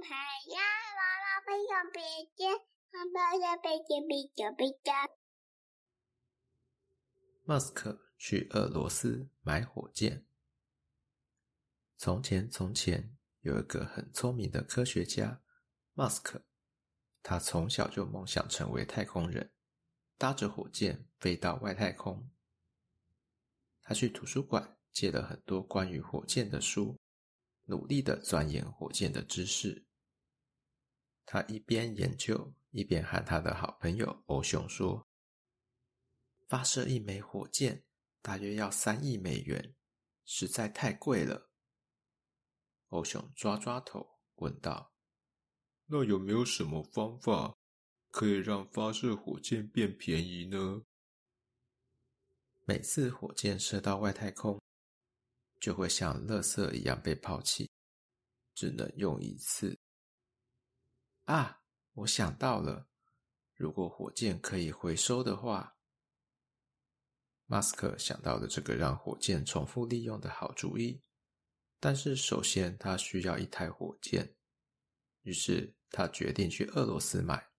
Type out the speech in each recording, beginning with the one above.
牌呀，娃娃飞上别间，他抱着飞机比较比较。马斯克去俄罗斯买火箭。从前，从前有一个很聪明的科学家，马斯克。他从小就梦想成为太空人，搭着火箭飞到外太空。他去图书馆借了很多关于火箭的书，努力的钻研火箭的知识。他一边研究，一边和他的好朋友欧雄说：“发射一枚火箭大约要三亿美元，实在太贵了。”欧雄抓抓头，问道：“那有没有什么方法可以让发射火箭变便宜呢？”每次火箭射到外太空，就会像垃圾一样被抛弃，只能用一次。啊，我想到了，如果火箭可以回收的话，马斯克想到了这个让火箭重复利用的好主意。但是首先他需要一台火箭，于是他决定去俄罗斯买。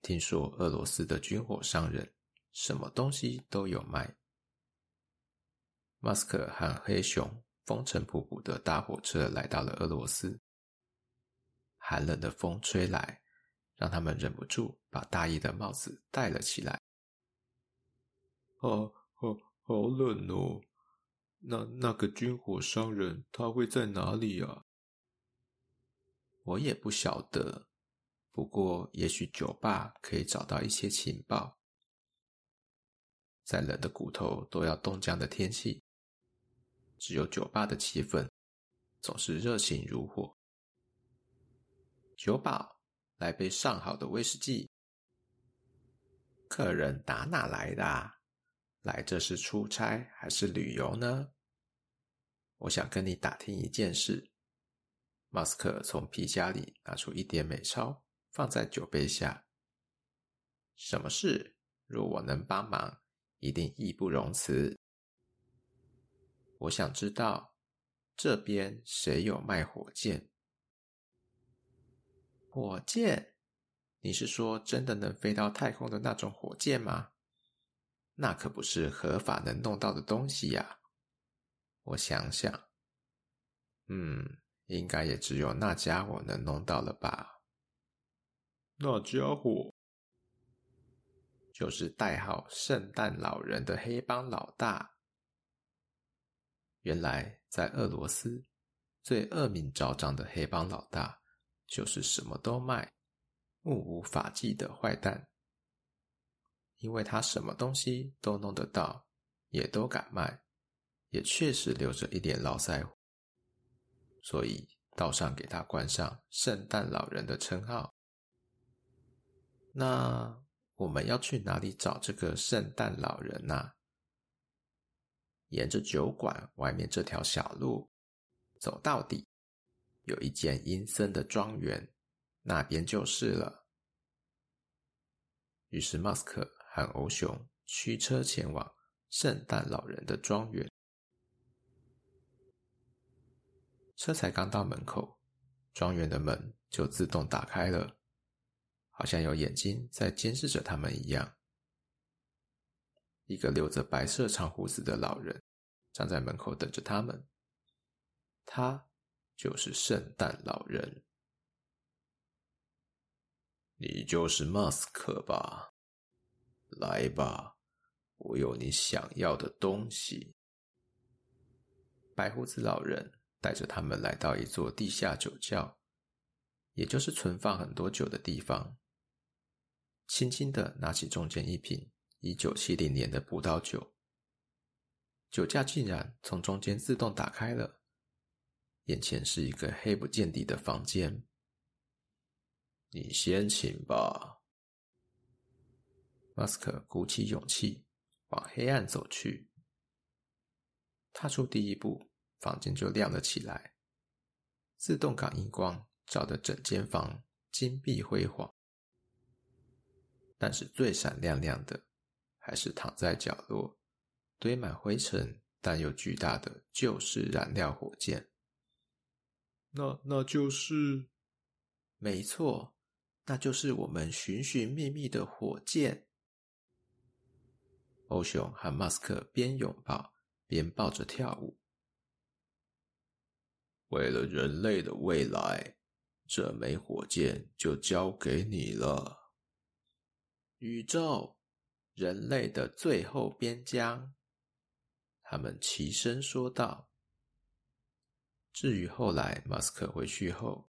听说俄罗斯的军火商人。什么东西都有卖。马斯克和黑熊风尘仆仆的搭火车来到了俄罗斯。寒冷的风吹来，让他们忍不住把大衣的帽子戴了起来。啊，好，好冷哦！那那个军火商人他会在哪里啊？我也不晓得，不过也许酒吧可以找到一些情报。在冷的骨头都要冻僵的天气，只有酒吧的气氛总是热情如火。酒保，来杯上好的威士忌。客人打哪来的？来这是出差还是旅游呢？我想跟你打听一件事。马斯克从皮夹里拿出一叠美钞，放在酒杯下。什么事？若我能帮忙。一定义不容辞。我想知道这边谁有卖火箭？火箭？你是说真的能飞到太空的那种火箭吗？那可不是合法能弄到的东西呀。我想想，嗯，应该也只有那家伙能弄到了吧？那家伙？就是代号“圣诞老人”的黑帮老大。原来，在俄罗斯，最恶名昭彰的黑帮老大，就是什么都卖、目无法纪的坏蛋。因为他什么东西都弄得到，也都敢卖，也确实留着一点络腮胡，所以道上给他冠上“圣诞老人”的称号。那，我们要去哪里找这个圣诞老人呢？沿着酒馆外面这条小路走到底，有一间阴森的庄园，那边就是了。于是，马斯克和欧熊驱车前往圣诞老人的庄园。车才刚到门口，庄园的门就自动打开了。好像有眼睛在监视着他们一样。一个留着白色长胡子的老人站在门口等着他们。他就是圣诞老人。你就是马斯克吧？来吧，我有你想要的东西。白胡子老人带着他们来到一座地下酒窖，也就是存放很多酒的地方。轻轻的拿起中间一瓶一九七零年的葡萄酒，酒架竟然从中间自动打开了，眼前是一个黑不见底的房间。你先请吧。马斯克鼓起勇气往黑暗走去，踏出第一步，房间就亮了起来，自动感应光照得整间房金碧辉煌。但是最闪亮亮的，还是躺在角落、堆满灰尘但又巨大的旧式燃料火箭。那那就是没错，那就是我们寻寻觅觅的火箭。欧熊和马斯克边拥抱边抱着跳舞。为了人类的未来，这枚火箭就交给你了。宇宙，人类的最后边疆。他们齐声说道。至于后来马斯克回去后，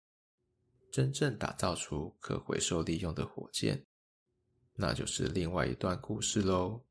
真正打造出可回收利用的火箭，那就是另外一段故事喽。